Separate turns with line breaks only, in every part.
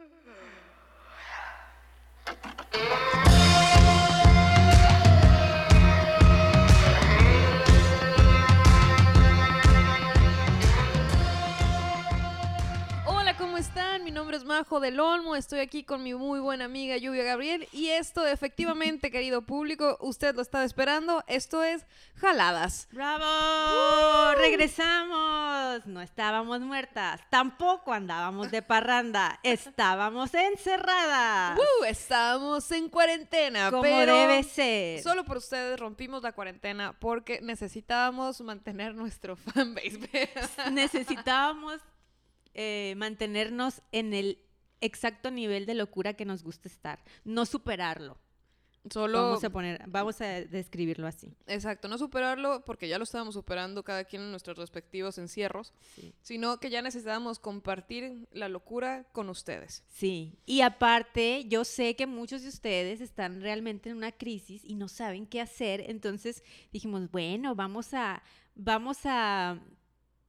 Mm-hmm. Majo del Olmo, estoy aquí con mi muy buena amiga Lluvia Gabriel y esto efectivamente, querido público, usted lo estaba esperando, esto es Jaladas.
¡Bravo! ¡Regresamos! No estábamos muertas, tampoco andábamos de parranda, estábamos encerradas.
¡Uh! Estamos en cuarentena,
como
pero
debe ser.
solo por ustedes rompimos la cuarentena porque necesitábamos mantener nuestro fanbase.
Necesitábamos eh, mantenernos en el exacto nivel de locura que nos gusta estar, no superarlo.
Solo
Vamos a poner, vamos a describirlo así.
Exacto, no superarlo porque ya lo estábamos superando cada quien en nuestros respectivos encierros,
Sí.
sino que ya necesitábamos compartir la locura con ustedes.
Sí, y aparte, yo sé que muchos de ustedes están realmente en una crisis y no saben qué hacer, entonces dijimos, bueno, vamos a, vamos a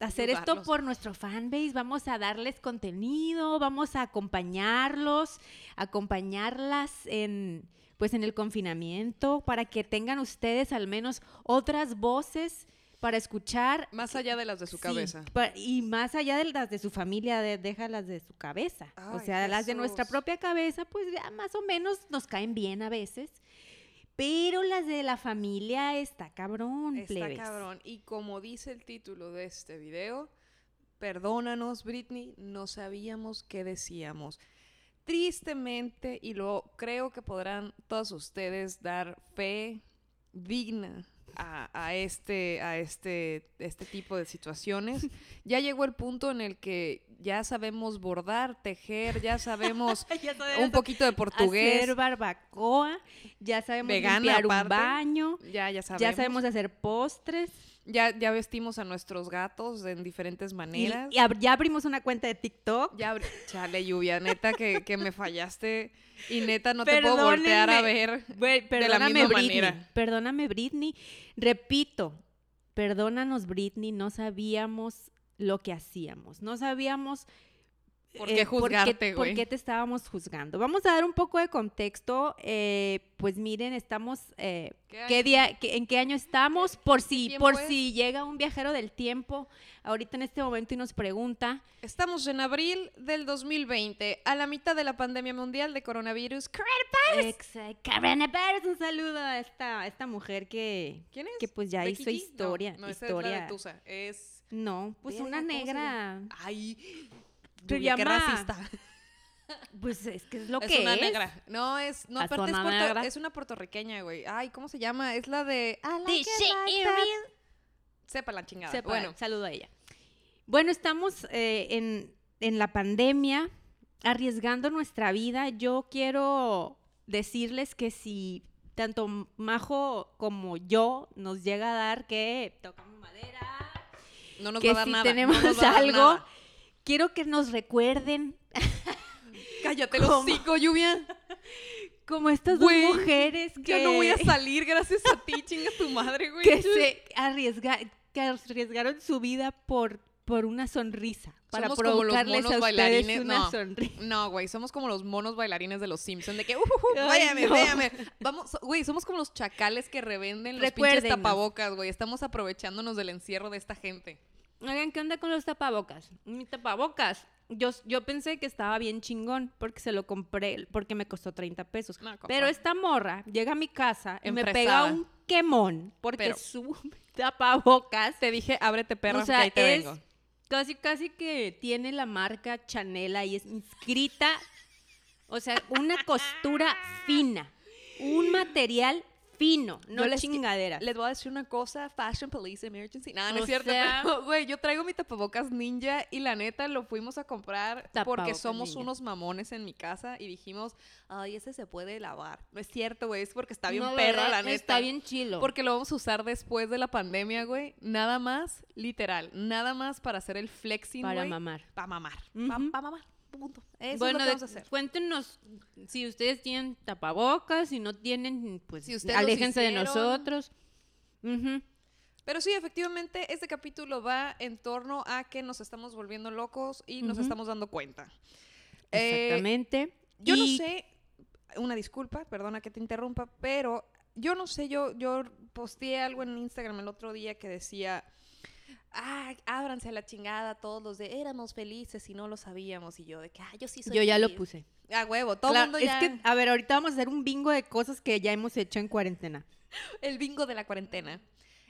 hacer esto por nuestro fanbase, vamos a darles contenido, vamos a acompañarlos, acompañarlas en pues en el confinamiento para que tengan ustedes al menos otras voces para escuchar
Más allá de las de su
Sí,
cabeza.
y más allá de las de su familia, de, déjalas de su cabeza. o sea, las de nuestra propia cabeza, pues ya más o menos nos caen bien a veces. Pero las de la familia está cabrón,
Está
plebes.
cabrón. Y como dice el título de este video, perdónanos, Britney, no sabíamos qué decíamos. Tristemente, y lo creo que podrán todos ustedes dar fe digna a, a este, a este, este tipo de situaciones, ya llegó el punto en el que ya sabemos bordar, tejer, ya sabemos
Ya
un poquito de portugués,
hacer barbacoa, ya sabemos
Vegana,
limpiar un baño,
ya, ya sabemos.
ya sabemos hacer postres.
Ya, ya vestimos a nuestros gatos en diferentes maneras.
y ab- ya abrimos una cuenta de TikTok.
Ya, chale, lluvia, neta que, que me fallaste y neta no te puedo voltear a ver.
Güey,
la misma
Britney.
manera.
Perdóname, Britney. Repito, perdónanos, Britney. No sabíamos lo que hacíamos. No sabíamos.
¿Por qué juzgarte,
por
güey?
qué te estábamos juzgando? Vamos a dar un poco de contexto. eh, pues miren, estamos. eh,
¿Qué
día, qué- ¿En qué año estamos? Por si, por
es?
si llega un viajero del tiempo ahorita en este momento y nos pregunta.
Estamos en abril del 2020, a la mitad de la pandemia mundial de coronavirus.
Exacto. Coronavirus, un saludo a esta, a esta mujer que,
¿Quién es?
que pues ya
¿Becky
hizo historia.
No, no esa
historia.
es la de Tusa. Es...
No, pues
Verga,
una
¿cómo se
negra.
Ay, lluvia, qué racista.
Pues es que es lo
es
que
una
es.
negra. No, es... No,
Es
aparte es,
una
puerto- es una puertorriqueña, güey. Ay, ¿cómo se llama? Es la de... Like like. Sepa la chingada.
Sepa,
Bueno,
saludo a ella. Bueno, estamos eh, en, en la pandemia, arriesgando nuestra vida. Yo quiero decirles que si tanto Majo como yo nos llega a dar que tocamos madera,
no nos
que
va a dar
si
nada.
tenemos
no nos va a dar
algo,
nada.
Quiero que nos recuerden
Cállate
¿Cómo?
hocico, lluvia.
como estas dos mujeres que,
Ya no voy a salir gracias a ti, chinga tu madre, güey.
que se arriesga, que arriesgaron su vida por, por una sonrisa, para
Somos como los
provocarles
monos
a
bailarines,
una
no.
sonrisa.
No, güey, somos como los monos bailarines de los Simpsons, de que, uh, uh, váyame,
no.
váyame. Vamos, güey, somos como los chacales que revenden los pinches tapabocas, güey. Estamos aprovechándonos del encierro de esta gente.
Oigan, ¿qué onda con los tapabocas? Mi tapabocas. Yo, yo pensé que estaba bien chingón porque se lo compré, porque me costó 30 pesos.
No.
Pero esta morra llega a mi casa y me pega un quemón porque
Pero-
su tapabocas
Te dije, ábrete perra,
O sea,
que ahí te
es-
vengo.
casi, casi que tiene la marca Chanel ahí es inscrita. O sea, una costura fina. Un material fino, no
Yo les-
chingaderas.
Les voy a decir una cosa, Fashion Police Emergency. No, no
O
es cierto.
sea-
pero, Güey, yo traigo mi tapabocas ninja y la neta lo fuimos a comprar porque somos
ninja.
unos mamones en mi casa y dijimos, ay, ese se puede lavar. No es cierto, güey, es porque está bien
No,
perra, la neta.
Está bien chilo.
Porque lo vamos a usar después de la pandemia, güey. Nada más, literal, nada más para hacer el flexing,
para mamar.
Para mamar. Para mamar. Punto. Eso
bueno,
es lo que vamos a hacer.
cuéntenos si ustedes tienen tapabocas, si no tienen, pues
Si
aléjense de nosotros.
Pero sí, efectivamente, este capítulo va en torno a que nos estamos volviendo locos y nos estamos dando cuenta. Eh,
Exactamente.
Yo no sé, una disculpa, perdona que te interrumpa, pero yo no sé, yo, yo posteé algo en Instagram el otro día que decía, ah, ábranse a la chingada todos los de éramos felices y no lo sabíamos. Y yo de que, ah, yo sí soy
Yo ya lo
feliz".
puse.
A huevo, todo el
Claro,
mundo
es
ya.
que, a ver, ahorita vamos a hacer un bingo de cosas que ya hemos hecho en cuarentena.
el bingo de la cuarentena.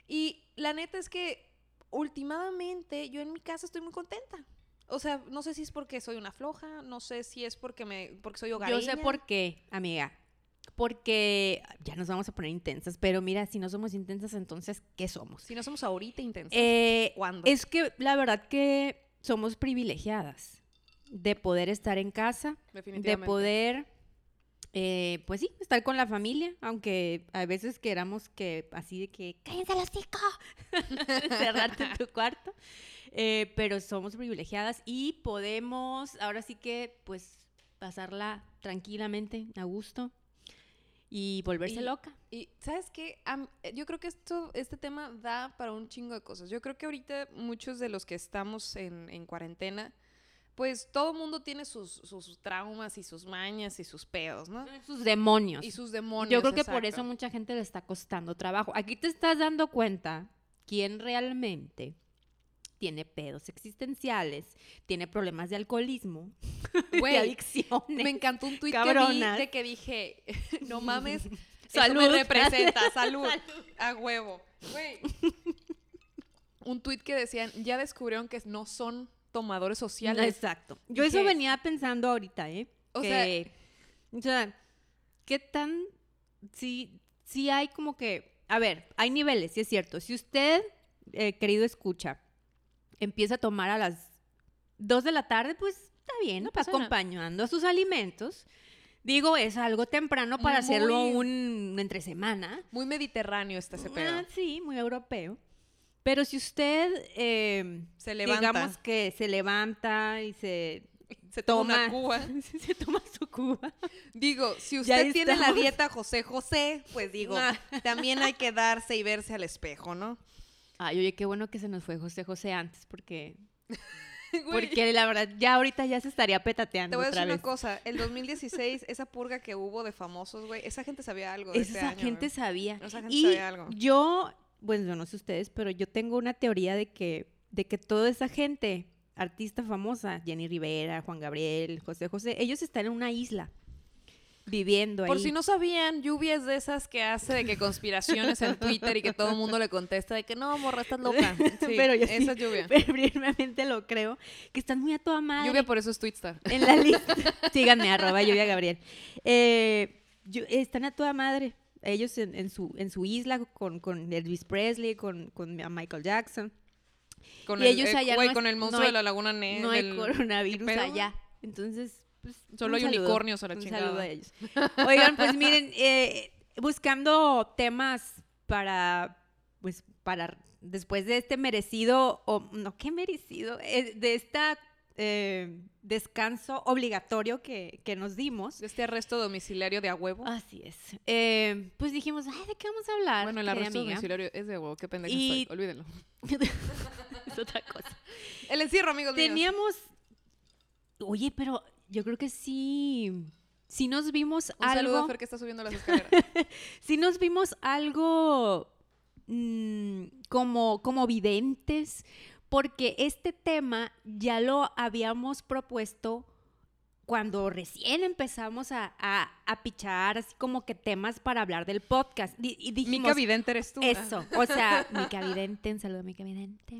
Y la neta es que últimamente yo en mi casa estoy muy contenta. O sea, no sé si es porque soy una floja, no sé si es porque me porque soy hogareña.
Yo sé por qué, amiga. Porque ya nos vamos a poner intensas, pero mira, si no somos intensas, entonces, ¿qué somos?
Si no somos ahorita intensas.
Eh,
¿Cuándo?
es que la verdad que somos privilegiadas de poder estar en casa, de poder, eh, pues sí, estar con la familia, aunque a veces queramos que así de que cállense los hocico, cerrarte en tu cuarto, eh, pero somos privilegiadas y podemos, ahora sí que, pues, pasarla tranquilamente, a gusto y volverse
Y-
loca.
Y sabes qué, eh, yo creo que esto, este tema da para un chingo de cosas. Yo creo que ahorita muchos de los que estamos en, en cuarentena, pues todo mundo tiene sus, sus traumas y sus mañas y sus pedos, ¿no?
Sus demonios.
Y sus demonios.
Yo creo que por eso mucha gente le está costando trabajo. Aquí te estás dando cuenta quién realmente tiene pedos existenciales, tiene problemas de alcoholismo,
Güey,
de adicciones.
Me encantó un tuit que vi de que dije, no mames,
Salud.
me representa, salud,
Salud.
a huevo. Güey. un tuit que decían, ya descubrieron que no son tomadores sociales.
Exacto. Yo eso venía pensando ahorita, ¿eh?
O
Que- o sea, ¿qué tan sí sí hay como que, a ver, hay niveles, sí es cierto. Si usted, eh, querido escucha, empieza a tomar a las 2 de la tarde, pues está bien,
No
acompañando a sus alimentos. Digo, es algo temprano para hacerlo un entre semana.
Muy mediterráneo está ese pedo.
Ah, sí, muy europeo. Pero si usted, eh,
Se levanta.
digamos que se levanta y se
se toma cuba.
se toma su cuba.
Digo, si usted tiene la dieta José José, pues digo,
Ah.
también hay que darse y verse al espejo, ¿no?
Ay, oye, qué bueno que se nos fue José José antes, porque, porque la verdad, ya ahorita ya se estaría
Te
petateando
voy a
otra
decir una cosa, el 2016, esa purga que hubo de famosos, güey, esa gente sabía algo de
Esa
este año,
gente sabía.
Esa gente
y
sabía algo.
yo, bueno, no sé ustedes, pero yo tengo una teoría de que, de que toda esa gente, artista famosa, Jenny Rivera, Juan Gabriel, José José, ellos están en una isla viviendo
Por
ahí.
si no sabían, Lluvia es de esas que hace de que conspiraciones en Twitter y que todo el mundo le contesta de que no, morra, estás loca. Sí,
Pero yo sí.
esa es Lluvia.
Firmemente lo creo, que están muy a toda madre.
Lluvia por eso es Twitstar.
en la lista. Síganme, arroba Lluvia Gabriel. Eh, yo- están a toda madre. Ellos en, en su, en su isla con, con Elvis Presley, con, con Michael Jackson.
Con
Y
el,
ellos
eh,
allá no hay-
con el
no
monstruo
hay-
de la laguna Ne-
no hay
del-
coronavirus allá. Entonces, pues,
Solo hay
saludo.
unicornios a la
Un
chingada.
saludo a ellos. Oigan, pues miren, eh, buscando temas para, pues, para después de este merecido, o no, qué merecido, Eh, de esta eh, descanso obligatorio que, que nos dimos.
De este arresto domiciliario de a huevo.
Así es. Eh, pues dijimos, ay, ¿de qué vamos a hablar?
bueno, el arresto domiciliario es de huevo. Qué pendeja
Y-
estoy. Olvídenlo.
es otra cosa.
El encierro, amigos míos.
Teníamos, oye, pero yo creo que sí, sí nos vimos
Un saludo a
algo,
Fer que está subiendo las escaleras.
sí nos vimos algo mm, como, como videntes, porque este tema ya lo habíamos propuesto cuando recién empezamos a, a, a pichar así como que temas para hablar del podcast. Di- Y, dijimos,
Mica Vidente eres tú.
eso, o sea, Mica Vidente, un saludo a Mica Vidente.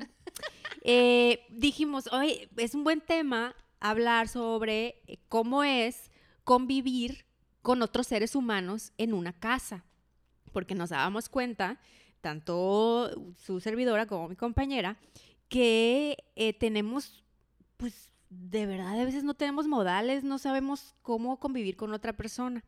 Eh, dijimos, oye, es un buen tema hablar sobre eh, cómo es convivir con otros seres humanos en una casa, porque nos dábamos cuenta, tanto su servidora como mi compañera, que eh, tenemos, pues, de verdad, a veces no tenemos modales, no sabemos cómo convivir con otra persona.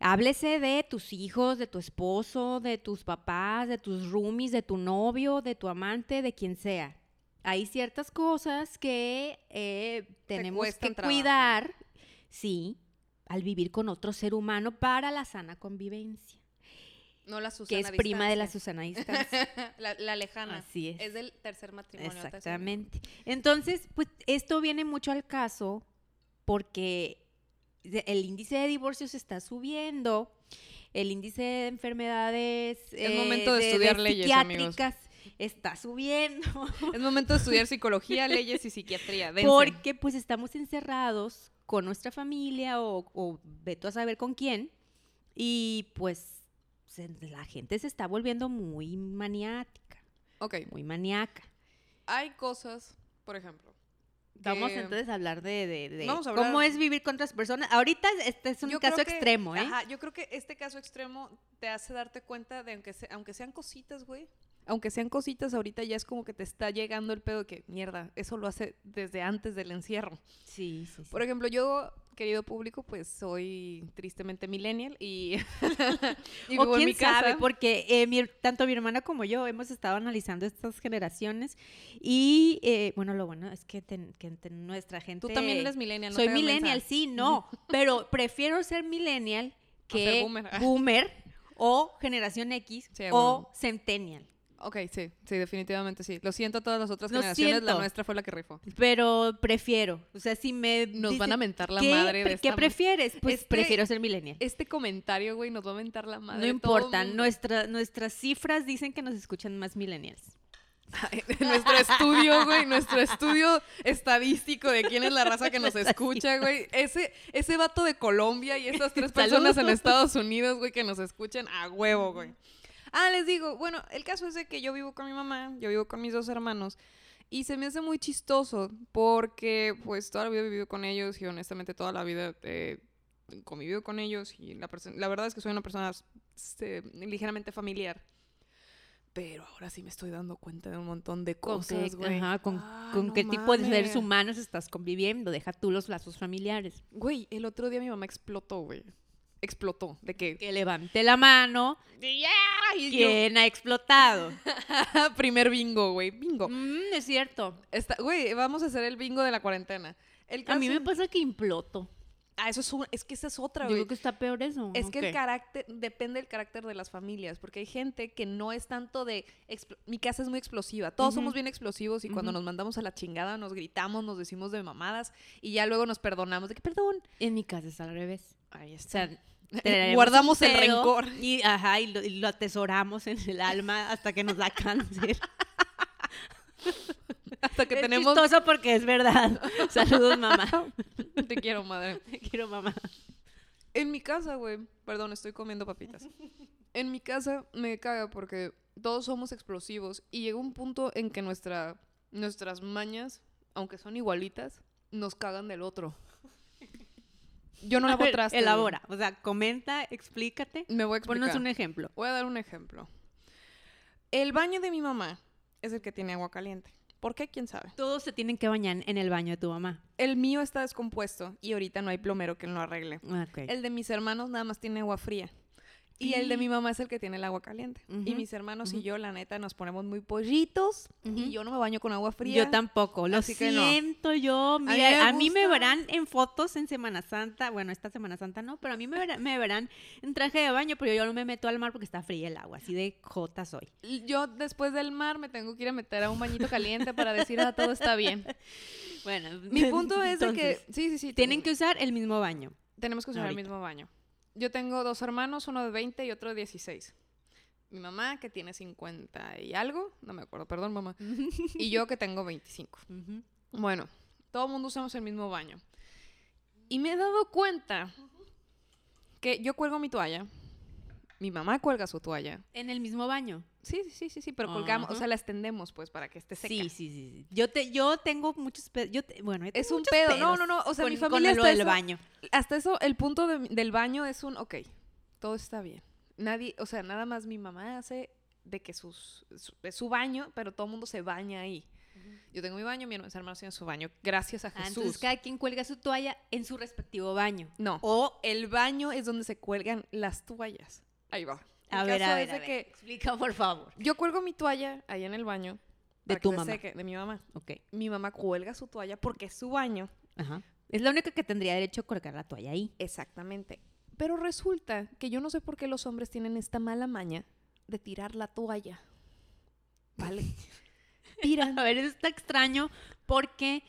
Háblese de tus hijos, de tu esposo, de tus papás, de tus roomies, de tu novio, de tu amante, de quien sea. Hay ciertas cosas que eh, tenemos que
trabajo.
cuidar, sí, al vivir con otro ser humano para la sana convivencia,
No la Susana
que es prima de la. Susana distancia.
la, la lejana.
Así es.
Es del tercer matrimonio.
Exactamente. Entonces, pues esto viene mucho al caso porque de- el índice de divorcios está subiendo, el índice de enfermedades eh,
Es momento de estudiar leyes, amigos.
Está subiendo.
Es momento de estudiar psicología, leyes y psiquiatría. Dense.
Porque pues estamos encerrados con nuestra familia o, o ve tú a saber con quién y pues se- la gente se está volviendo muy maniática,
Ok,
muy maníaca.
hay cosas, por ejemplo.
Vamos
que-
entonces a hablar de, de- de
Vamos a
cómo es vivir con otras personas. Ahorita este es un
Yo
caso
que-
extremo, ¿eh?
Ajá, yo creo que este caso extremo te hace darte cuenta de aunque, se- aunque sean cositas, güey. Aunque sean cositas, ahorita ya es como que te está llegando el pedo de que, mierda, eso lo hace desde antes del encierro.
Sí, sí, sí.
Por ejemplo, yo, querido público, pues soy tristemente millennial y, y
o
en
quién
mi casa.
sabe, porque eh, mi- tanto mi hermana como yo hemos estado analizando estas generaciones y, eh, bueno, lo bueno es que, ten- que ten- nuestra gente...
Tú también eres millennial, no
Soy millennial, sí, no, pero prefiero ser millennial que
ser boomer.
boomer o generación X
Sí,
o
bueno.
centennial.
Ok, sí, sí, definitivamente sí. Lo siento a todas las otras
Lo
generaciones, la nuestra fue la que rifó.
Pero prefiero, o sea, si me
Nos van a mentar la
¿qué,
madre de esta
¿Qué prefieres? Pues
Este-
prefiero ser millennial.
Este comentario, güey, nos va a mentar la madre.
No importa, nuestra, nuestras cifras dicen que nos escuchan más millennials.
nuestro estudio, güey, nuestro estudio estadístico de quién es la raza que nos escucha, güey. Ese, ese vato de Colombia y esas tres personas en. Estados Unidos, güey, que nos escuchan a huevo, güey. Ah, les digo, bueno, el caso es de que yo vivo con mi mamá, yo vivo con mis dos hermanos. Y se me hace muy chistoso porque pues toda la vida he vivido con ellos y honestamente toda la vida he convivido con ellos y la, la verdad es que soy una persona este, ligeramente familiar. Pero ahora sí me estoy dando cuenta de un montón de
¿Con qué,
cosas, güey.
ajá, con,
Ah,
con
no
qué tipo de seres humanos estás conviviendo? Deja tú los lazos familiares.
Güey, el otro día mi mamá explotó, güey. Explotó. De que...
Que levante la mano.
¡Ya! Y yo-
¿Quién ha explotado?
Primer bingo, güey. Bingo.
Mm, es cierto.
Está- Güey, vamos a hacer el bingo de la cuarentena. El
A mí me pasa que imploto.
Ah, eso es un- Es que esa es otra,
Digo
güey.
que está peor eso.
Es que
¿o
el carácter, depende del carácter de las familias, porque hay gente que no es tanto de, mi casa es muy explosiva, todos somos bien explosivos y cuando nos mandamos a la chingada nos gritamos, nos decimos de mamadas y ya luego nos perdonamos de que perdón.
En mi casa es al revés.
Ahí
O sea,
está. Guardamos el rencor.
Y, ajá, y lo, y lo atesoramos en el alma hasta que nos da cáncer.
Hasta que
es
tenemos...
chistoso porque es verdad. Saludos, mamá.
Te quiero, madre.
Te quiero, mamá.
En mi casa, güey, perdón, estoy comiendo papitas. En mi casa me caga porque todos somos explosivos y llega un punto en que nuestra, nuestras mañas, aunque son igualitas, nos cagan del otro. Yo no lavo trastes.
Elabora. O sea, comenta, explícate.
Me voy a explicar.
Ponnos un ejemplo.
Voy a dar un ejemplo. El baño de mi mamá es el que tiene agua caliente. ¿Por qué? ¿Quién sabe?
Todos se tienen que bañar en el baño de tu mamá.
El mío está descompuesto y ahorita no hay plomero que lo arregle.
Ok.
El de mis hermanos nada más tiene agua fría. Y el de mi mamá es el que tiene el agua caliente. Y
Ujú,
mis hermanos y yo, la neta, nos ponemos muy pollitos. Y yo no me baño con agua fría.
Yo tampoco, lo
así que no.
siento yo.
mí
Mira,
me
a mí me verán en fotos en Semana Santa. Bueno, esta Semana Santa no, pero a mí me verán, me verán en traje de baño, pero yo no me meto al mar porque está fría el agua. Así de jota soy.
Yo después del mar me tengo que ir a meter a un bañito caliente para decir, ah, todo está bien.
Bueno,
Mi punto es de que... Sí, sí, sí.
tienen que usar el mismo baño.
Tenemos que usar el mismo baño. Yo tengo dos hermanos, uno de 20 y otro de 16. Mi mamá, que tiene 50 y algo, no me acuerdo, perdón mamá, y yo que tengo 25.
Ujú.
Bueno, todo el mundo usamos el mismo baño. Y me he dado cuenta que yo cuelgo mi toalla, mi mamá cuelga su toalla.
En el mismo baño.
Sí, sí, sí, sí, pero colgamos, o sea, la extendemos pues para que esté seca.
Sí, sí, sí, sí. Yo, te, yo tengo muchos pedos. Yo te- bueno, yo
Es un pedo, no, no, no, o sea,
con,
mi
con
familia
lo
hasta
del
eso-
baño.
hasta eso, el punto de- del baño es un, ok, todo está bien. Nadie, o sea, nada más mi mamá hace de que sus, su, es su baño, pero todo el mundo se baña ahí. Yo tengo mi baño, mi hermano- mis hermanos tienen su baño, gracias a
Ah,
Jesús.
entonces cada quien cuelga su toalla en su respectivo baño.
No, o el baño es donde se cuelgan las toallas. Ahí va.
A
El
ver,
caso
a
es
ver, a
de
ver.
que
Explica, por favor.
yo cuelgo mi toalla ahí en el baño.
De
para
tu
que se
mamá.
seque, de mi mamá.
Ok.
Mi mamá cuelga su toalla porque es su baño.
Ajá. Es la única que tendría derecho a colgar la toalla ahí.
Exactamente. Pero resulta que yo no sé por qué los hombres tienen esta mala maña de tirar la toalla. ¿Vale? Tiran.
A ver, eso está extraño porque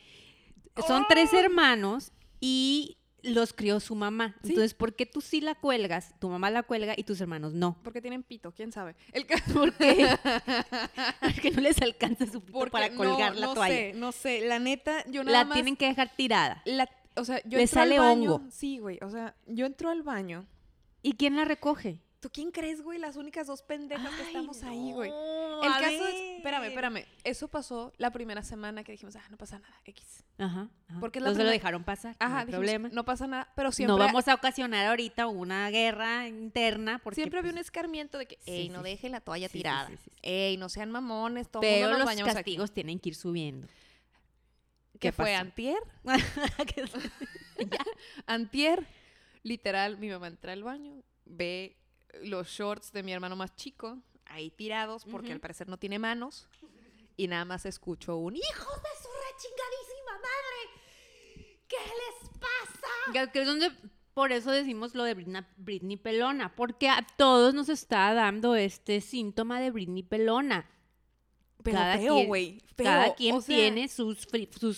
son tres hermanos y los crió su mamá.
Sí.
Entonces, ¿por qué tú sí la cuelgas, tu mamá la cuelga y tus hermanos no?
Porque tienen pito, quién sabe. El caso
¿Por qué? Porque no les alcanza su pito
Porque
para
no,
colgar la
no
toalla.
sé, no sé. La neta, yo nada
La
más.
tienen que dejar tirada.
la- o sea, yo
Le
entro al baño-
hongo.
Sí, güey. O sea, yo entro al baño.
¿Y quién la recoge?
¿Tú quién crees, güey? Las únicas dos pendejas que estamos ahí, güey. El caso es, espérame,
ver.
espérame. Eso pasó la primera semana que dijimos, ah, no pasa nada, X.
Ajá. ajá.
Porque
Entonces lo dejaron pasar.
Ajá,
no
dijimos,
problema.
no pasa nada, pero siempre,
no vamos a ocasionar ahorita una guerra interna porque
siempre había un
pues,
escarmiento de que, ey,
sí,
no
sí.
dejen la toalla
Sí,
tirada. Ey, no sean mamones, todo
pero
mundo nos
los
bañamos aquí".
castigos tienen que ir subiendo.
¿Qué
¿Qué
fue antier? Antier, literal, mi mamá entra al baño, ve los shorts de mi hermano más chico ahí tirados porque al parecer no tiene manos y nada más escucho un hijos de su rechingadísima madre. ¿Qué les pasa?
Que es donde por eso decimos lo de Britney, Britney Pelona, porque a todos nos está dando este síntoma de Britney Pelona.
Pero
Cada
feo, güey.
Cada quien
O sea,
tiene sus,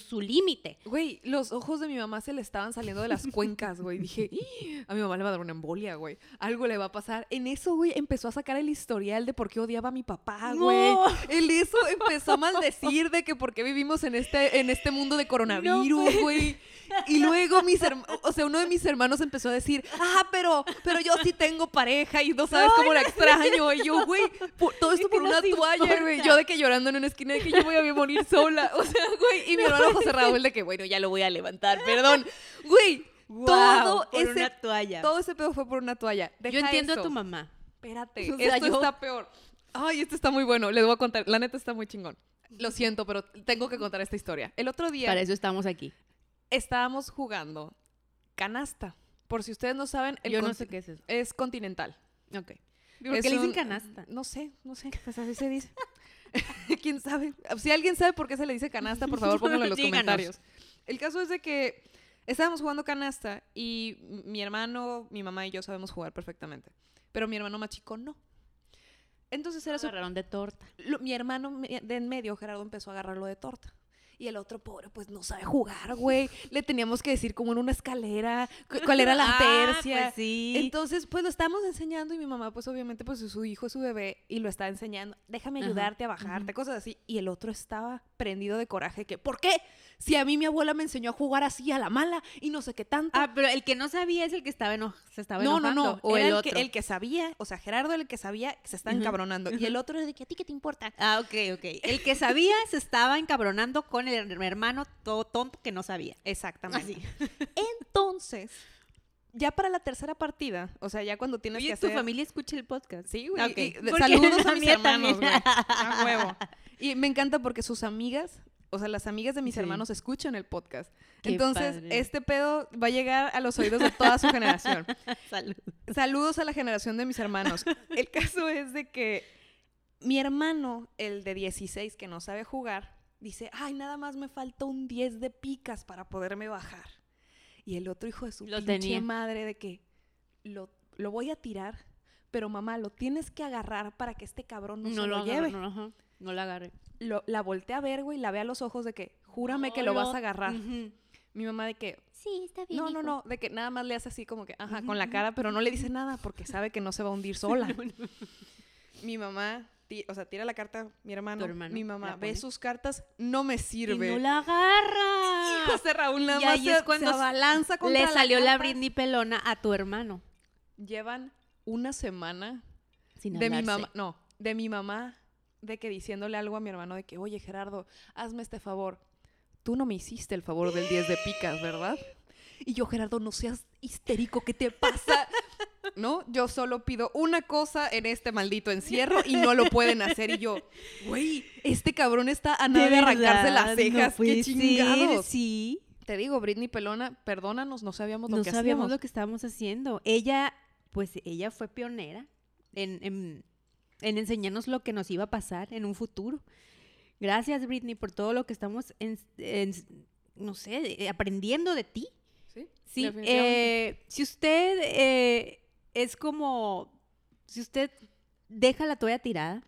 su límite.
Güey, los ojos de mi mamá se le estaban saliendo de las cuencas, güey. Dije, "Ih, a mi mamá le va a dar una embolia, güey. Algo le va a pasar. En eso, güey, empezó a sacar el historial de por qué odiaba a mi papá, güey.
No.
En eso empezó a maldecir de que por qué vivimos en este, en este mundo de coronavirus, güey. Y luego mis hermanos, o sea, uno de mis hermanos empezó a decir, ah, pero, pero yo sí tengo pareja y no sabes cómo la extraño. Y yo, güey, todo esto por una toalla, güey. Yo de que llorando en una esquina de que yo voy a morir sola. O sea, güey. Y mi hermano José Raúl de que, bueno, ya lo voy a levantar, perdón. Güey, todo
Guau, por
ese,
una toalla.
todo ese pedo fue por una toalla.
Yo
Deja
entiendo
eso.
a tu mamá.
Espérate,
O sea,
esto
yo-
está peor. Ay, esto está muy bueno. Les voy a contar. La neta está muy chingón. Lo siento, pero tengo que contar esta historia. El otro día
Para eso estamos aquí.
estábamos jugando canasta. Por si ustedes no saben, el
Yo no sé qué es eso.
es continental.
Ok. ¿Por
Es
qué le dicen canasta?
No sé, no sé, pues así se dice. ¿Quién sabe? Si alguien sabe por qué se le dice canasta, por favor pónganlo en los
Díganos.
comentarios. El caso es de que estábamos jugando canasta y mi hermano, mi mamá y yo sabemos jugar perfectamente. Pero mi hermano más chico no. Entonces era su...
Agarraron de torta.
lo- mi hermano de en medio, Gerardo, empezó a agarrarlo de torta. Y el otro pobre, pues no sabe jugar, güey. Le teníamos que decir como en una escalera cu- cuál era la
Ah,
tercia.
pues sí.
Entonces, pues lo estamos enseñando y mi mamá, pues obviamente, pues es su hijo, es su bebé y lo está enseñando. Déjame
Ajá,
ayudarte a bajarte, cosas así. Y el otro estaba prendido de coraje que, ¿por qué? Si a mí mi abuela me enseñó a jugar así a la mala y no sé qué tanto.
Ah, pero el que no sabía es el que estaba eno- se estaba
no, no, no.
O
Era
el, otro.
que, el que sabía, o sea, Gerardo era el que sabía se está encabronando. Y el otro era de que a ti qué te importa.
Ah, ok, ok. El que sabía se estaba encabronando con el hermano todo tonto que no sabía.
Exactamente.
Así.
Entonces, ya para la tercera partida, o sea, ya cuando tienes
Oye,
que
tu
hacer...
familia escucha el podcast.
Sí, güey. Saludos a mis hermanos, güey. A huevo. Y me encanta porque sus amigas, o sea, las amigas de mis
Sí.
hermanos escuchan el podcast.
Qué
Entonces,
padre.
este pedo va a llegar a los oídos de toda su generación.
Salud.
Saludos a la generación de mis hermanos. El caso es de que mi hermano, el de 16 que no sabe jugar, dice, ay, nada más me falta un 10 de picas para poderme bajar. Y el otro hijo de su
Lo
pinche
tenía.
madre de que lo, lo voy a tirar, pero mamá, lo tienes que agarrar para que este cabrón no, se lo,
agarré,
lleve.
No, ajá, no la agarré.
Lo- la volteé a ver, güey, la ve a los ojos de que, júrame que
No
lo vas a agarrar. Mi mamá de que,
Sí, está bien.
no, no, no, de que nada más le hace así como que, ajá, con la cara, pero no le dice nada porque sabe que no se va a hundir sola. Mi mamá, o sea, tira la carta, mi hermano, mi mamá ve sus cartas, no me
Y
sirve.
no la agarra.
Y José Raúl nada
Y
más
ahí
se,
es cuando
se abalanza contra
Le salió la. Britney pelona a tu hermano.
Llevan una semana
Sin
de mi mamá, no, de mi mamá, de que diciéndole algo a mi hermano de que, oye Gerardo, hazme este favor. Tú no me hiciste el favor del 10 de picas, ¿verdad? Y yo, Gerardo, no seas histérico, ¿qué te pasa? ¿No? Yo solo pido una cosa en este maldito encierro y no lo pueden hacer. Y yo, güey, este cabrón está a nada de, arrancarse las cejas. ¡Qué chingados!
sí.
Te digo, Britney Pelona, perdónanos, no sabíamos lo
No
que
sabíamos
hacíamos.
lo que estábamos haciendo. Ella, pues ella fue pionera en, en, en enseñarnos lo que nos iba a pasar en un futuro. Gracias, Britney, por todo lo que estamos, en, en- no sé, aprendiendo de ti.
Sí,
Sí, eh, si usted eh, es como, si usted deja la toalla tirada,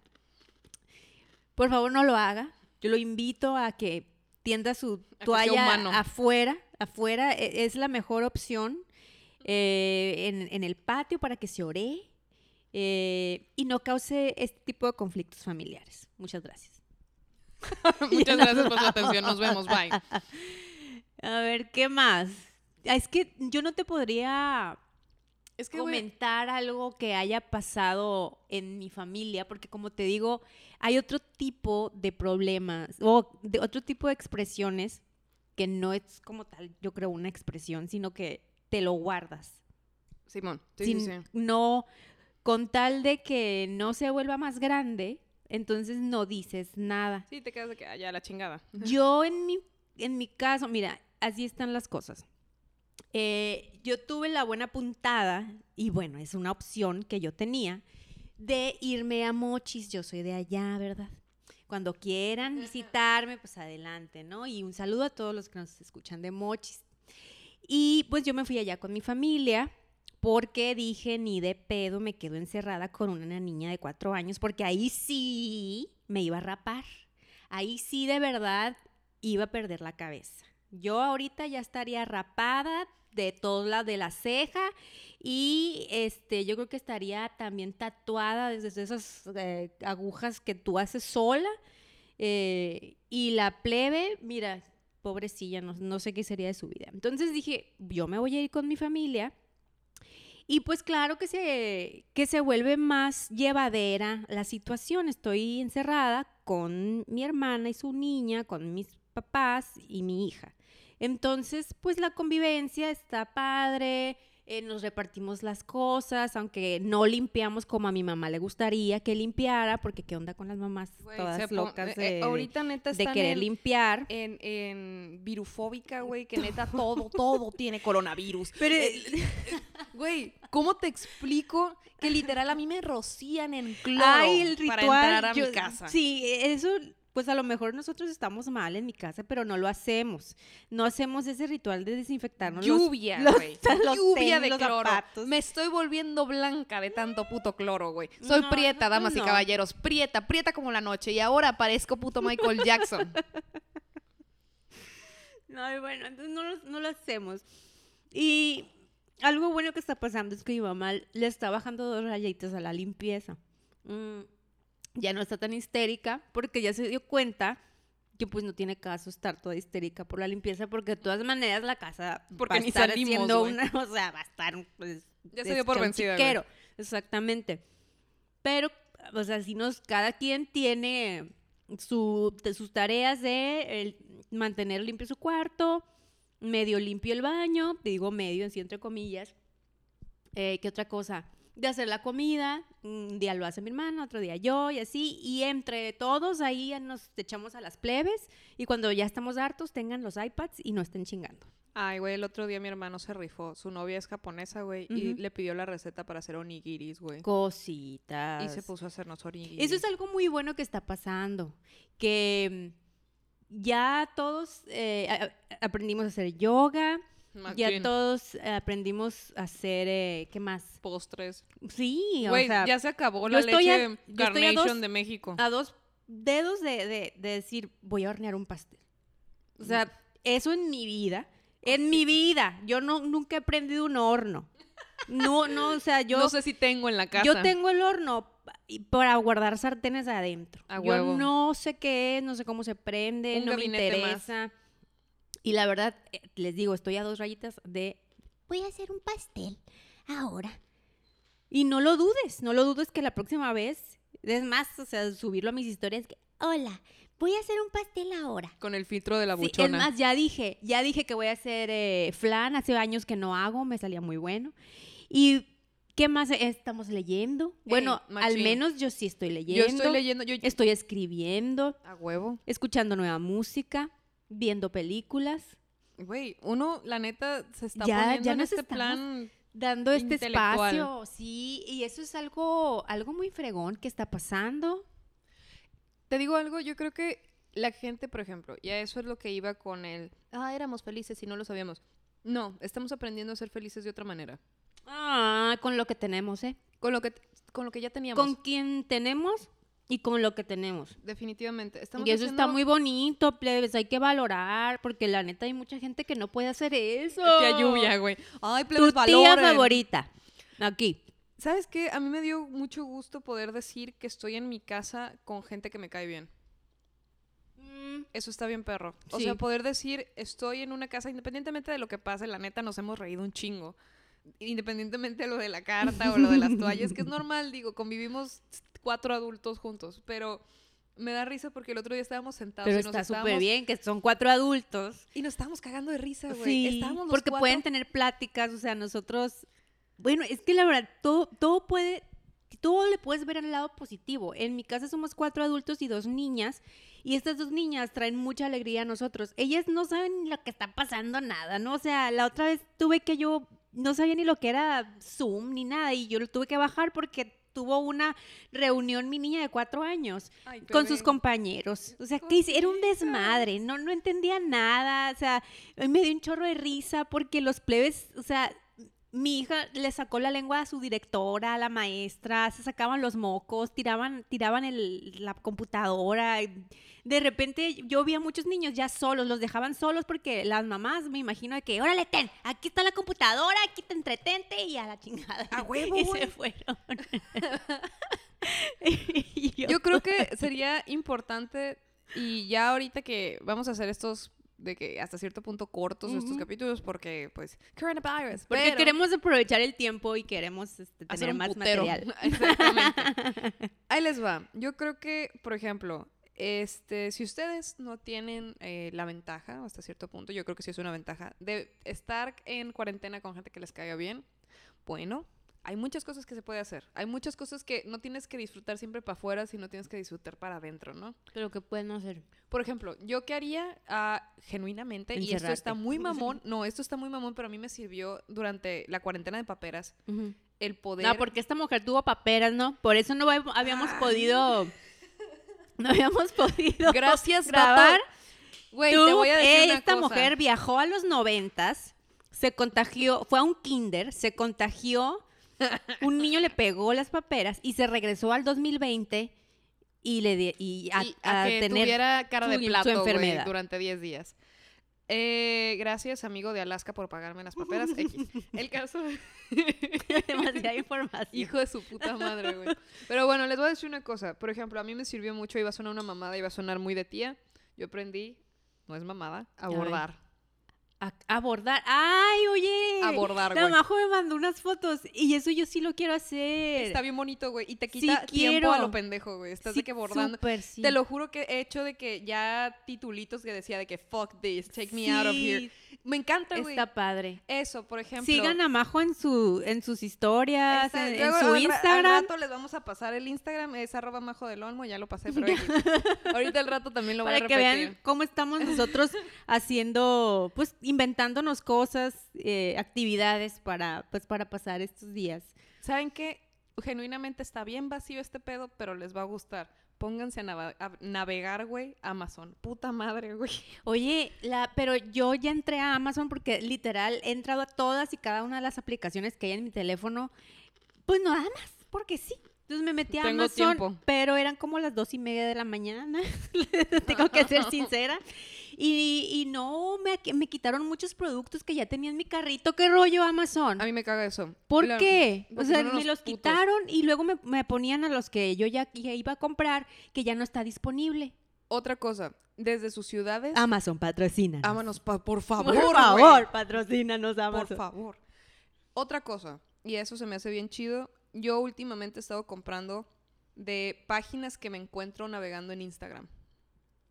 por favor no lo haga. Yo lo invito a que tienda su
A
toalla afuera, afuera e- es la mejor opción eh, en, en el patio para que se ore eh, y no cause este tipo de conflictos familiares. Muchas gracias.
Muchas gracias por su atención. Nos vemos. Bye.
A ver, ¿qué más? Ah, Es que yo no te podría
Es que, güey,
comentar algo que haya pasado en mi familia, porque como te digo, hay otro tipo de problemas o de otro tipo de expresiones que no es como tal, yo creo, una expresión, sino que te lo guardas.
Simón. Sí,
Sin-
sí, sí.
No, con tal de que no se vuelva más grande, entonces no dices nada.
Sí, te quedas de que allá la chingada.
Yo en mi, en mi caso, mira, así están las cosas. Eh, yo tuve la buena puntada, y bueno, es una opción que yo tenía, de irme a Mochis. Yo soy de allá, ¿verdad? Cuando quieran visitarme, pues adelante, ¿no? Y un saludo a todos los que nos escuchan de Mochis. Y pues yo me fui allá con mi familia porque dije, ni de pedo me quedo encerrada con una niña de cuatro años, porque ahí sí me iba a rapar. Ahí sí de verdad iba a perder la cabeza. Yo ahorita ya estaría rapada de todos lados de la ceja y este yo creo que estaría también tatuada desde esas eh, agujas que tú haces sola eh, y la plebe, mira, pobrecilla, no, no sé qué sería de su vida. Entonces dije, yo me voy a ir con mi familia y pues claro que se, que se vuelve más llevadera la situación. Estoy encerrada con mi hermana y su niña, con mis papás y mi hija. Entonces, pues la convivencia está padre, eh, nos repartimos las cosas, aunque no limpiamos como a mi mamá le gustaría que limpiara, porque qué onda con las mamás
Güey,
todas locas
eh,
de,
eh, ahorita neta
de querer
en-
limpiar.
en, en virufóbica, güey, que neta todo, todo tiene coronavirus.
Pero-
Eh, Güey, ¿cómo te explico que literal a mí me rocían en cloro
Ay, el ritual.
para entrar a
yo-
mi casa?
Sí, eso, pues a lo mejor nosotros estamos mal en mi casa, pero no lo hacemos. No hacemos ese ritual de desinfectarnos.
Lluvia, güey. Lluvia
tenis,
de cloro.
zapatos.
Me estoy volviendo blanca de tanto puto cloro, güey. Soy
No,
prieta, damas y caballeros. Prieta, prieta como la noche. Y ahora parezco puto Michael Jackson.
No, y bueno, entonces no lo, no lo hacemos. Y algo bueno que está pasando es que mi mamá le está bajando dos rayitas a la limpieza. Mm, ya no está tan histérica porque ya se dio cuenta que pues no tiene caso estar toda histérica por la limpieza porque de todas maneras la casa
Porque
va a estar
salimos,
haciendo una, o sea, va a estar pues
Ya se dio por vencida.
Exactamente. Pero, o sea, si nos, cada quien tiene su, de sus tareas de el mantener limpio su cuarto, medio limpio el baño, digo medio, así entre comillas. Eh, ¿Qué otra cosa? De hacer la comida, un día lo hace mi hermana, otro día yo y así, y entre todos ahí nos echamos a las plebes y cuando ya estamos hartos tengan los iPads y no estén chingando.
Ay, güey, el otro día mi hermano se rifó. Su novia es japonesa, güey, y le pidió la receta para hacer onigiris, güey.
Cositas.
Y se puso a hacernos onigiris.
Eso es algo muy bueno que está pasando, que mm, ya todos eh, aprendimos a hacer yoga, ya todos aprendimos a hacer, eh, ¿qué más?
postres.
Sí,
Güey,
o sea,
ya se acabó
yo
la leche
a- yo
Carnation
dos-
de México.
a dos dedos de, de- de decir, voy a hornear un pastel. O sea, eso en mi vida, en mi vida, yo no, nunca he prendido un horno. No, no, o sea, yo...
no sé si tengo en la casa.
Yo tengo el horno para guardar sartenes adentro.
A
Yo
huevo.
no sé qué es, no sé cómo se prende,
Un
no me
gabinete más.
Y la verdad, eh, les digo, estoy a dos rayitas de...
Voy a hacer un pastel ahora.
Y no lo dudes, no lo dudes que la próxima vez, es más, o sea, subirlo a mis historias. Que,
Hola, voy a hacer un pastel ahora.
Con el filtro de la
Sí, es
buchona.
más, ya dije, ya dije que voy a hacer eh, flan, hace años que no hago, me salía muy bueno. Y... ¿Qué más estamos leyendo? Bueno, al
machín.
menos yo sí estoy leyendo.
yo estoy leyendo. Yo,
Estoy escribiendo.
A huevo.
escuchando nueva música, viendo películas,
Güey, uno, la neta, se está
Ya-
poniendo
ya
en este plan.
dando este espacio, sí, y eso es algo, algo muy fregón que está pasando.
Te digo algo, yo creo que la gente, por ejemplo, y a eso es lo que iba con el. Ah, éramos felices y no lo sabíamos. No, estamos aprendiendo a ser felices de otra manera.
Ah, con lo que tenemos, ¿eh?
Con lo que, con lo que ya teníamos.
Con quien tenemos, y con lo que tenemos.
Definitivamente. Estamos
y eso está muy bonito, plebes, hay que valorar, porque la neta hay mucha gente que no puede hacer eso.
Tía lluvia, güey. Ay,
Tu
plebes,
tía
valoren.
favorita. Aquí.
¿Sabes qué? A mí me dio mucho gusto poder decir que estoy en mi casa con gente que me cae bien. Eso está bien, perro. O
Sí.
sea, poder decir, estoy en una casa, independientemente de lo que pase, la neta nos hemos reído un chingo. Independientemente de lo de la carta o lo de las toallas, que es normal, digo, convivimos cuatro adultos juntos, pero me da risa porque el otro día estábamos sentados
Pero
y nos
está súper bien que son cuatro adultos.
Y nos estábamos cagando de risa, güey.
Sí,
Estábamos los
porque
cuatro-
pueden tener pláticas, o sea, nosotros, bueno, es que la verdad, todo, todo puede, todo le puedes ver al lado positivo. En mi casa somos cuatro adultos y dos niñas, y estas dos niñas traen mucha alegría a nosotros. Ellas no saben lo que está pasando, nada, ¿no? O sea, la otra vez tuve que yo, no sabía ni lo que era Zoom ni nada, y yo lo tuve que bajar porque tuvo una reunión mi niña de cuatro años
Ay,
con sus compañeros. O sea, que era un desmadre, no, no entendía nada, o sea, me dio un chorro de risa porque los plebes, o sea, mi hija le sacó la lengua a su directora, a la maestra, se sacaban los mocos, tiraban, tiraban el- la computadora. De repente yo vi a muchos niños ya solos, los dejaban solos porque las mamás me imagino de que, órale, ten, aquí está la computadora, aquí te entretente y a la chingada.
A huevo,
y
güey.
se fueron. Y
Yo creo que sería importante y ya ahorita que vamos a hacer estos de que hasta cierto punto cortos estos capítulos porque pues coronavirus,
Porque
pero
queremos aprovechar el tiempo y queremos este,
hacer
tener más
putero.
material.
Exactamente. Ahí les va. Yo creo que, por ejemplo, este, si ustedes no tienen eh, la ventaja, hasta cierto punto, yo creo que sí es una ventaja, de estar en cuarentena con gente que les caiga bien, bueno, hay muchas cosas que se puede hacer. Hay muchas cosas que no tienes que disfrutar siempre para afuera, sino tienes que disfrutar para adentro, ¿no?
Pero que pueden hacer.
Por ejemplo, yo qué haría ah, genuinamente, y esto está muy mamón, no, esto está muy mamón, pero a mí me sirvió durante la cuarentena de paperas el poder...
No, porque esta mujer tuvo paperas, ¿no? Por eso no hab- habíamos podido. No habíamos podido
Gracias,
grabar.
Güey,
Tú,
te voy a decir una
esta
cosa.
mujer viajó a los noventas, se contagió, fue a un kinder, se contagió, un niño le pegó las paperas y se regresó al 2020 y le di- y a,
y a
a
que
tener
tuviera cara de plato
enfermedad.
durante 10 días. Eh, gracias, amigo de Alaska, por pagarme las paperas. X. El caso...
demasiada información.
Hijo de su puta madre, güey. Pero bueno, les voy a decir una cosa. Por ejemplo, a mí me sirvió mucho, iba a sonar una mamada, iba a sonar muy de tía. Yo aprendí, no es mamada, a bordar.
A- abordar. Ay, oye.
A bordar,
La
güey.
Majo me mandó unas fotos y eso yo sí lo quiero hacer.
Está bien bonito, güey. Y te
Sí
quita tiempo a lo pendejo, güey. Estás
Sí,
de que bordando.
súper, sí.
Te lo juro que he hecho de que ya titulitos que decía de que fuck this, take me out of here.
Sí,
Me encanta, güey.
Está padre.
Eso, por ejemplo.
Sigan a Majo en su en sus historias, en, su
al ra- Al
Instagram.
rato les vamos a pasar el Instagram, es arroba majo del olmo, ya lo pasé, pero ahorita el rato también lo voy
para
a
que
repetir.
vean cómo estamos nosotros haciendo, pues inventándonos cosas, eh, actividades para, pues para pasar estos días.
¿Saben qué? Genuinamente está bien vacío este pedo, pero les va a gustar. Pónganse a, navegar, güey, Amazon. Puta madre, güey.
Oye, la, pero yo ya entré a Amazon porque literal he entrado a todas y cada una de las aplicaciones que hay en mi teléfono, pues nada más, porque sí. Entonces me metí a
Tengo
Amazon,
tiempo.
pero eran como las dos y media de la mañana, tengo que ser sincera. Y, y no, me, me quitaron muchos productos que ya tenía en mi carrito. ¿Qué rollo Amazon?
A mí me caga eso.
¿Por
La-
qué? O sea, me los
putos.
quitaron y luego me, me ponían a los que yo ya, ya iba a comprar que ya no está disponible.
Otra cosa, desde sus ciudades,
Amazon patrocina.
vámonos, pa- por favor,
Por favor, patrocínanos
Por
Amazon.
favor. Otra cosa, y eso se me hace bien chido. Yo últimamente he estado comprando de páginas que me encuentro navegando en Instagram.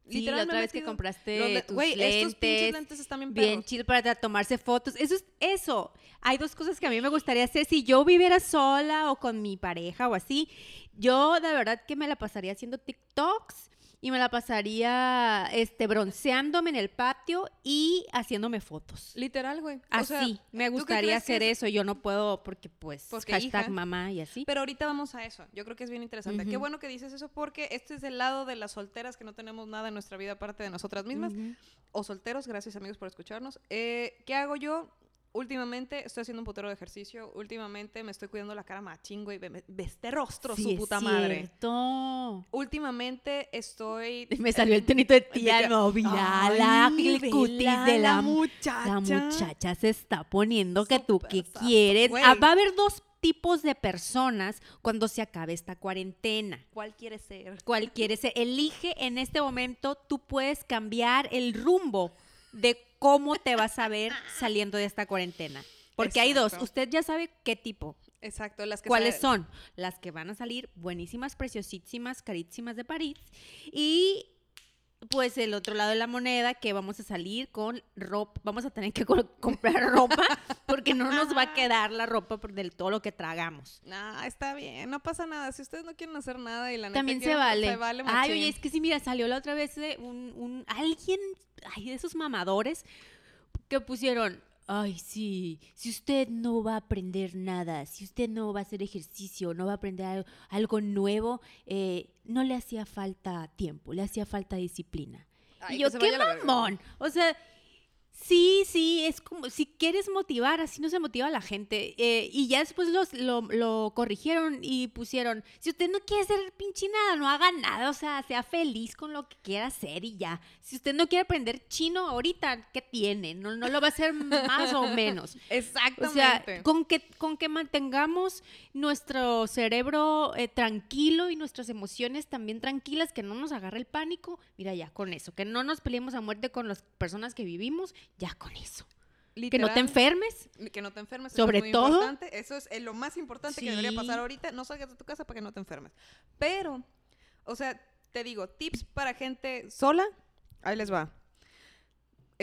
Sí,
Literal,
la otra vez que compraste
los
tus
Güey, estos pinches
lentes,
lentes están bien
bien chill para tomarse fotos. Eso es eso. Hay dos cosas que a mí me gustaría hacer si yo viviera sola o con mi pareja o así. Yo de verdad que me la pasaría haciendo TikToks y me la pasaría este bronceándome en el patio y haciéndome fotos.
Literal, güey. O
Así,
sea,
me
¿tú qué
gustaría hacer
es?
eso. Yo no puedo porque pues
Porque
hashtag
hija.
mamá y así.
Pero ahorita vamos a eso. Yo creo que es bien interesante. Qué bueno que dices eso porque este es el lado de las solteras que no tenemos nada en nuestra vida aparte de nosotras mismas. O solteros, gracias amigos por escucharnos. Eh, ¿Qué hago yo? Últimamente estoy haciendo un putero de ejercicio. Últimamente me estoy cuidando la cara machín, güey. Este rostro,
Sí,
su
es
puta madre.
cierto.
Últimamente estoy.
Me salió el tonito de tía,
que-
no, mira la el cutis de la,
la
mu-
muchacha.
la muchacha se está poniendo que tú qué quieres. Ah, va a haber dos tipos de personas cuando se acabe esta cuarentena.
¿Cuál quiere ser?
¿Cuál quieres ser? Elige en este momento, tú puedes cambiar el rumbo de cómo te vas a ver saliendo de esta cuarentena. Porque hay dos, usted ya sabe qué tipo.
Exacto, las que
¿Cuáles son? Las que van a salir buenísimas, preciosísimas, carísimas de París. Y pues el otro lado de la moneda que vamos a salir con ropa, vamos a tener que co- comprar ropa porque no nos va a quedar la ropa del todo lo que tragamos.
Nah, está bien, no pasa nada. Si ustedes no quieren hacer nada y la neta
También se
quieren,
vale.
Se vale
Ay, oye, es que sí, mira, salió la otra vez de un, un alguien, ay, de esos mamadores que pusieron, ay, sí, si usted no va a aprender nada, si usted no va a hacer ejercicio, no va a aprender algo, algo nuevo, eh, no le hacía falta tiempo, le hacía falta disciplina.
Ay,
y yo, qué mamón. O sea, sí, sí, es como, si quieres motivar, así no se motiva a la gente. Eh, y ya después los, lo, lo corrigieron y pusieron, si usted no quiere hacer pinche nada, no haga nada, o sea, sea feliz con lo que quiera hacer y ya. Si usted no quiere aprender chino ahorita, ¿qué tiene? No, no lo va a hacer más o menos. O
Exactamente.
sea, con que, con que mantengamos nuestro cerebro eh, tranquilo y nuestras emociones también tranquilas, que no nos agarre el pánico, mira ya, con eso, que no nos peleemos a muerte con las personas que vivimos, ya con eso. Que no te enfermes.
Que no te enfermes.
Sobre
eso es muy
todo-
importante. Eso es eh, lo más importante que debería pasar ahorita. No salgas de tu casa para que no te enfermes. Pero, o sea, te digo, tips para gente sola. Ahí les va.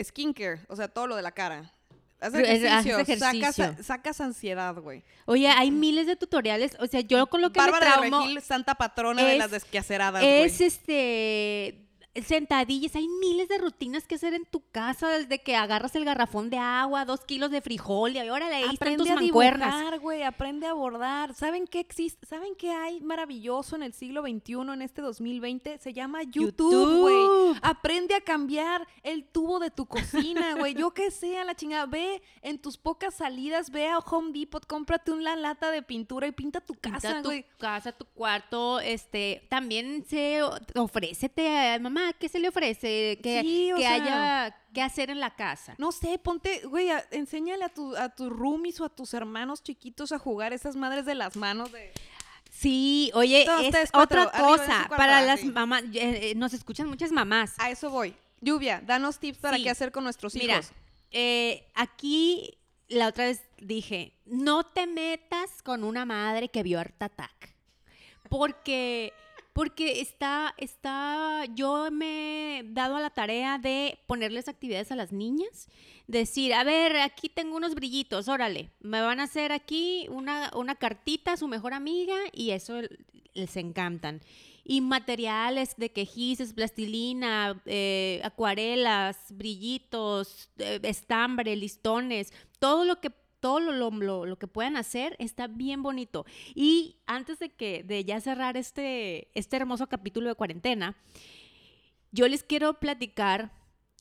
Skincare, o sea, todo lo de la cara. Haz ejercicio,
ejercicio.
Sacas, sacas ansiedad, güey.
Oye, hay miles de tutoriales, o sea, yo con lo que
Bárbara
me
de
traumo
Regil, santa patrona de
es-
las desquaceradas,
es
güey.
este sentadillas, hay miles de rutinas que hacer en tu casa, desde que agarras el garrafón de agua, dos kilos de frijol y ahora ahí están tus
Aprende a
mancuernas.
dibujar, güey, aprende a bordar. ¿Saben qué existe? ¿Saben qué hay maravilloso en el siglo XXI, en este 2020? Se llama YouTube, güey. Aprende a cambiar el tubo de tu cocina, güey. Yo que sé, a la chingada. Ve en tus pocas salidas, ve a Home Depot, cómprate una lata de pintura y pinta tu
Pinta
casa,
tu
güey.
casa, tu cuarto, este, también se ofrécete a mamá, ¿qué se le ofrece? Que,
Sí, o
que
sea-
haya que hacer en la casa.
No sé, ponte, güey, a- enséñale a, tu, a tus roomies o a tus hermanos chiquitos a jugar esas madres de las manos de...
Sí, oye, es
tres, cuatro,
otra cosa para
así.
las mamás, eh, eh, nos escuchan muchas mamás.
A eso voy. Lluvia, danos tips para
Sí.
qué hacer con nuestros hijos.
Mira, eh, aquí la otra vez dije, no te metas con una madre que vio Art Attack. Porque, porque está, está, yo me he dado a la tarea de ponerles actividades a las niñas. Decir, a ver, aquí tengo unos brillitos, órale, me van a hacer aquí una, una cartita a su mejor amiga y eso les encantan y materiales de quejices, plastilina, eh, acuarelas, brillitos, eh, estambre, listones, todo lo que todo lo, lo- lo- que puedan hacer está bien bonito. Y antes de que de ya cerrar este, este hermoso capítulo de cuarentena, yo les quiero platicar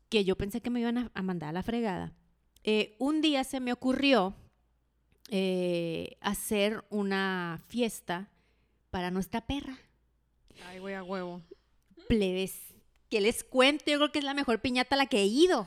que yo pensé que me iban a, a mandar a la fregada. Eh, un día se me ocurrió eh, hacer una fiesta para nuestra perra
Ay, güey, a huevo.
plebes, que les cuento, yo creo que es la mejor piñata a la que he ido.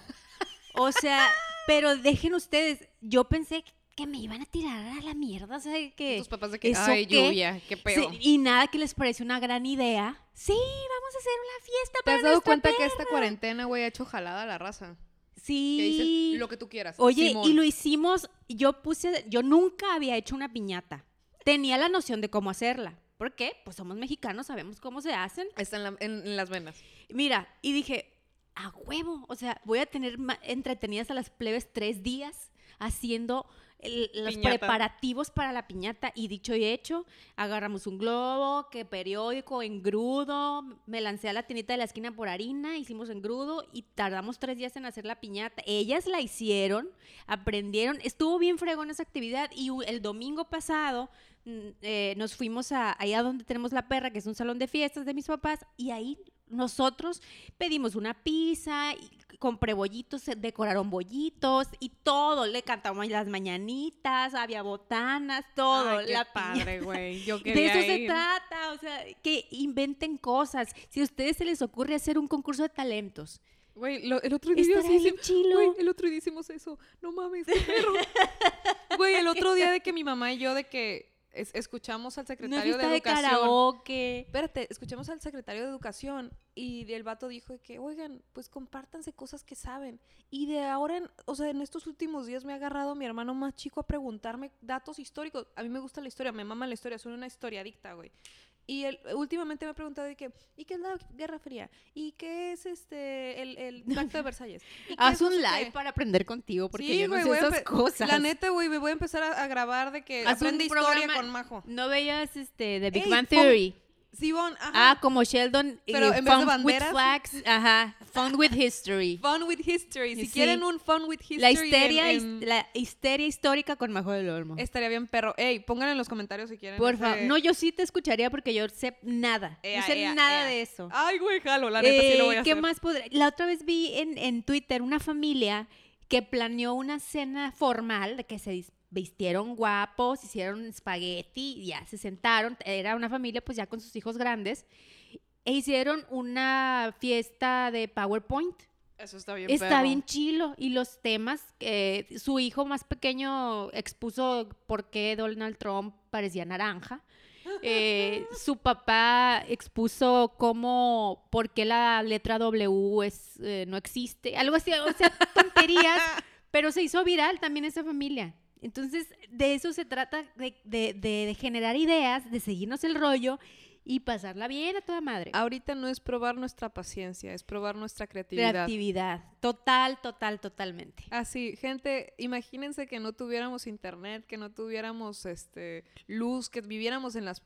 O sea, pero dejen ustedes, yo pensé que me iban a tirar a la mierda, o sea, que...
Tus papás de que,
¿eso
ay,
qué?
lluvia, qué
Sí,
pedo.
y nada que les pareció una gran idea. Sí, vamos a hacer una fiesta
¿Te
para
has dado cuenta que esta cuarentena, güey, ha hecho jalada a la raza? Que
Sí.
dicen lo que tú quieras.
Oye,
Simón.
y lo hicimos, yo puse, yo nunca había hecho una piñata. Tenía la noción de cómo hacerla. ¿Por qué? Pues somos mexicanos, sabemos cómo se hacen.
Está en, la- en- en las venas.
Mira, y dije, a huevo, o sea, voy a tener entretenidas a las plebes tres días haciendo el- los
Piñata.
preparativos para la piñata. Y dicho y hecho, agarramos un globo, que periódico, engrudo, me lancé a la tiendita de la esquina por harina, hicimos engrudo y tardamos tres días en hacer la piñata. Ellas la hicieron, aprendieron, estuvo bien fregón esa actividad y el domingo pasado mm, eh, nos fuimos a allá donde tenemos la perra, que es un salón de fiestas de mis papás, y ahí nosotros pedimos una pizza, y compré bollitos, se decoraron bollitos y todo. Le cantamos las mañanitas, había botanas, todo.
Ay, qué
la
padre, güey.
De eso se trata, o sea, que inventen cosas. Si a ustedes se les ocurre hacer un concurso de talentos,
Güey, el otro día hicimos-
chilo.
Güey, el otro día hicimos eso. No mames, qué perro. Güey, el otro día de que mi mamá y yo de que es- escuchamos al secretario de
fiesta de,
educación.
karaoke.
Espérate, escuchamos al secretario de Educación y el vato dijo que, oigan, pues compártanse cosas que saben. Y de ahora, en, o sea, en estos últimos días me ha agarrado mi hermano más chico a preguntarme datos históricos. A mí me gusta la historia, me mama la historia, soy una historiadicta, güey. Y él últimamente me ha preguntado de que, ¿y qué es la Guerra Fría? ¿Y qué es este, el, el Pacto de Versalles? ¿Y qué
Haz un live
qué?"
para aprender contigo, porque
Sí,
yo no
güey,
sé esas cosas.
La neta, güey, me voy a empezar a, a grabar de que
Haz un
aprende historia
programa-
con Majo.
No veías este de Big Bang
pon- Ajá.
Ah, como Sheldon. eh,
Pero en vez de
fun
banderas.
with flags. Ajá. Fun with history.
Fun with History. Si
Sí.
quieren un Fun with History.
La
en-
histeria, his-
en-
la histeria histórica con Majo del Olmo.
Estaría bien, perro. Ey, pónganlo en los comentarios si quieren.
Por
ese-
favor. No, yo sí te escucharía porque yo sé nada.
Ea,
no sé
ea,
nada
ea.
de eso.
Ay, güey, jalo, la neta sí lo voy a
Eh, ¿Qué
hacer.
más podré? La otra vez vi en, en Twitter una familia que planeó una cena formal, de que se vistieron guapos, hicieron espagueti, ya se sentaron. Era una familia, pues ya con sus hijos grandes. E hicieron una fiesta de PowerPoint.
Eso está bien,
Está
perro.
bien chilo. Y los temas, eh, su hijo más pequeño expuso por qué Donald Trump parecía naranja. Eh, su papá expuso cómo, por qué la letra W es, eh, no existe. Algo así, o sea, tonterías. pero se hizo viral también esa familia. Entonces, de eso se trata, de, de- de- de generar ideas, de seguirnos el rollo y pasarla bien a toda madre.
Ahorita no es probar nuestra paciencia, es probar nuestra creatividad.
Creatividad. Total, total, totalmente.
Así, gente, imagínense que no tuviéramos internet, que no tuviéramos este luz, que viviéramos en las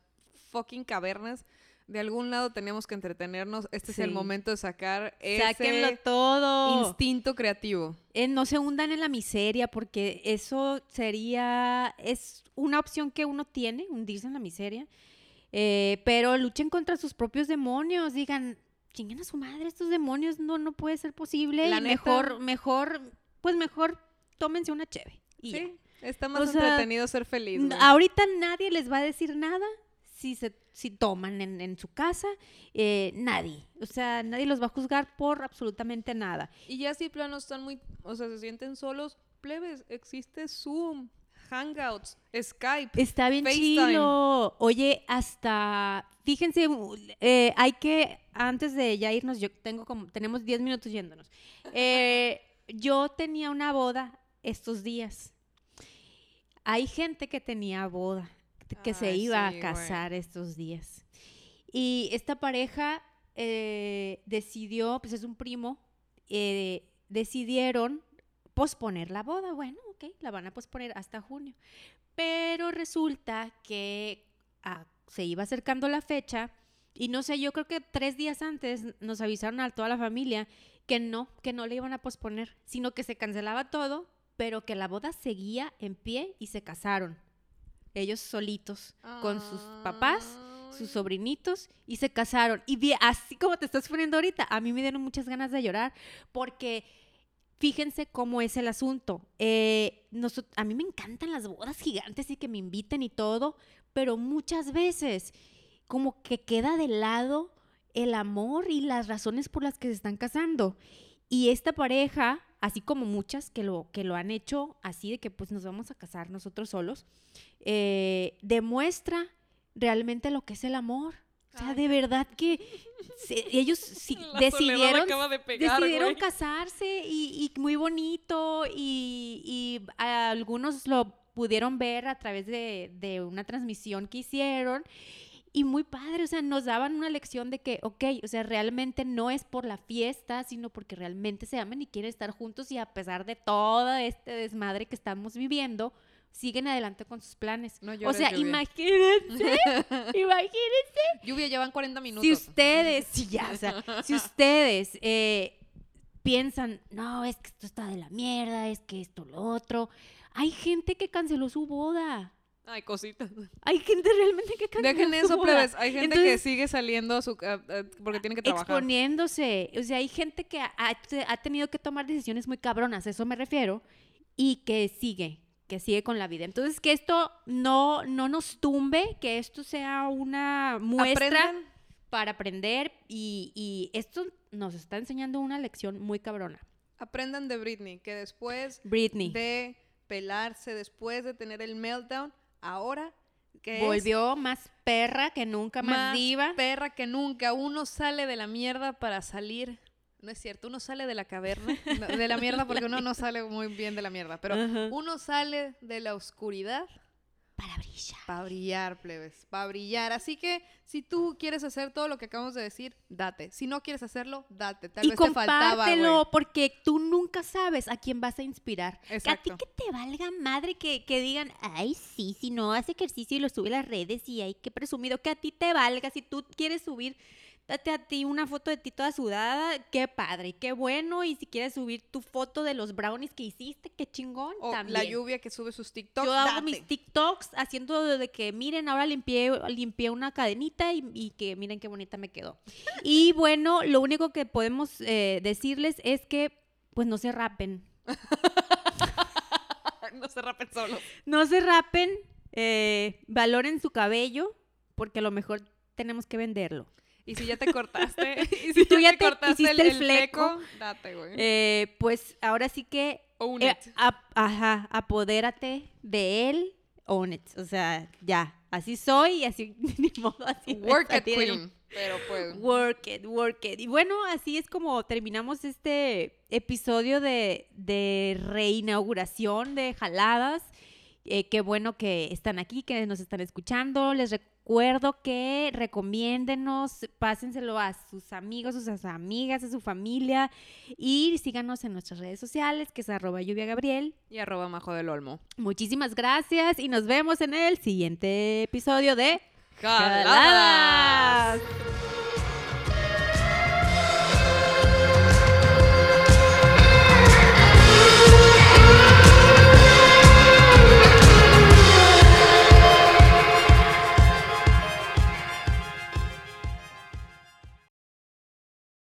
fucking cavernas. De algún lado teníamos que entretenernos. Este es el momento de sacar
Sáquenlo
ese
todo.
instinto creativo.
Eh, no se hundan en la miseria porque eso sería, es una opción que uno tiene, hundirse en la miseria. Eh, pero luchen contra sus propios demonios, digan, chinguen a su madre, estos demonios no, no puede ser posible.
La
y
neta-
mejor, mejor, pues mejor tómense una cheve. y ya.
Sí, está más
O sea,
entretenido ser feliz.
N-
güey.
Ahorita nadie les va a decir nada si se si toman en, en su casa, eh, nadie. O sea, nadie los va a juzgar por absolutamente nada.
Y ya si plano están muy, o sea, se sienten solos, plebes, existe Zoom, Hangouts, Skype.
Está bien
FaceTime.
chilo. Oye, hasta, fíjense, eh, hay que, antes de ya irnos, yo tengo como, tenemos 10 minutos yéndonos. Eh, yo tenía una boda estos días. Hay gente que tenía boda, que se iba
sí,
a casar estos días. Y esta pareja eh, decidió, pues es un primo, eh, decidieron posponer la boda. Bueno, ok, la van a posponer hasta junio. Pero resulta que ah, se iba acercando la fecha y no sé, yo creo que tres días antes nos avisaron a toda la familia que no, que no le iban a posponer, sino que se cancelaba todo, pero que la boda seguía en pie y se casaron. Ellos solitos, con sus papás, sus sobrinitos, y se casaron. Y vi, así como te estás poniendo ahorita, a mí me dieron muchas ganas de llorar, porque fíjense cómo es el asunto. Eh, a mí me encantan las bodas gigantes y que me inviten y todo, pero muchas veces como que queda de lado el amor y las razones por las que se están casando. Y esta pareja, así como muchas que lo, que lo han hecho así de que pues nos vamos a casar nosotros solos, eh, demuestra realmente lo que es el amor. O sea,
Ay.
de verdad que se- ellos decidieron
acaba de pegar,
decidieron
güey.
casarse y, y muy bonito y, algunos lo pudieron ver a través de, de una transmisión que hicieron y muy padre, o sea, nos daban una lección de que, ok, o sea, realmente no es por la fiesta, sino porque realmente se aman y quieren estar juntos y a pesar de todo este desmadre que estamos viviendo, siguen adelante con sus planes.
No
o sea,
lluvia.
imagínense, imagínense
Lluvia llevan 40 minutos.
si ustedes, sí, ya, o sea, si ustedes eh, piensan, no, es que esto está de la mierda, es que esto, lo otro, hay gente que canceló su boda.
Ay, cositas.
Hay gente realmente que canta
Dejen eso, plebes. Hay gente que
Entonces,
sigue saliendo a su, a- a- porque tiene que trabajar.
exponiéndose. O sea, hay gente que ha, ha tenido que tomar decisiones muy cabronas, eso me refiero, y que sigue, que sigue con la vida. Entonces, que esto no, no nos tumbe, que esto sea una muestra
Aprendan.
para aprender y, y esto nos está enseñando una lección muy cabrona.
Aprendan de Britney, que después
Britney
de pelarse, después de tener el meltdown, ahora que es
volvió más perra que nunca, más,
más
diva.
perra que nunca. Uno sale de la mierda para salir. No es cierto, uno sale de la caverna, de la mierda porque uno no sale muy bien de la mierda, pero uno sale de la oscuridad
Para brillar.
para brillar, plebes, para brillar. Así que si tú quieres hacer todo lo que acabamos de decir, date. Si no quieres hacerlo, date. Tal
y
vez te faltaba,
compártelo porque tú nunca sabes a quién vas a inspirar.
Que a ti
Exacto.
que te valga madre que, que digan, ay, sí, si no hace ejercicio y lo sube a las redes y hay que
presumido que a ti te valga. Si tú quieres subir, date a ti una foto de ti toda sudada, qué padre, qué bueno. Y si quieres subir tu foto de los brownies que hiciste, qué chingón.
O
también.
la lluvia que sube sus TikToks,
Yo hago mis TikToks haciendo de que miren, ahora limpié, limpié una cadenita y, y que miren qué bonita me quedó. Y bueno, lo único que podemos eh, decirles es que pues no se rapen.
no se rapen solo.
No se rapen, eh, valoren su cabello, porque a lo mejor tenemos que venderlo.
Y si ya te cortaste, y si
tú ya
te
te
cortaste
hiciste el fleco,
date, güey.
Eh, pues ahora sí que,
Own
eh,
it.
ajá, apodérate de él, own it. O sea, ya, así soy y así, ni modo, así
Work it, queen. Pero pues,
Work it, work it. Y bueno, así es como terminamos este episodio de, de reinauguración de Jaladas. Eh, qué bueno que están aquí, que nos están escuchando. Les recuerdo que recomiéndenos, pásenselo a sus amigos, a sus amigas, a su familia y síganos en nuestras redes sociales, que es arroba lluvia Gabriel.
y arroba majo del olmo.
Muchísimas gracias y nos vemos en el siguiente episodio de
¡Jaladas!
Jaladas.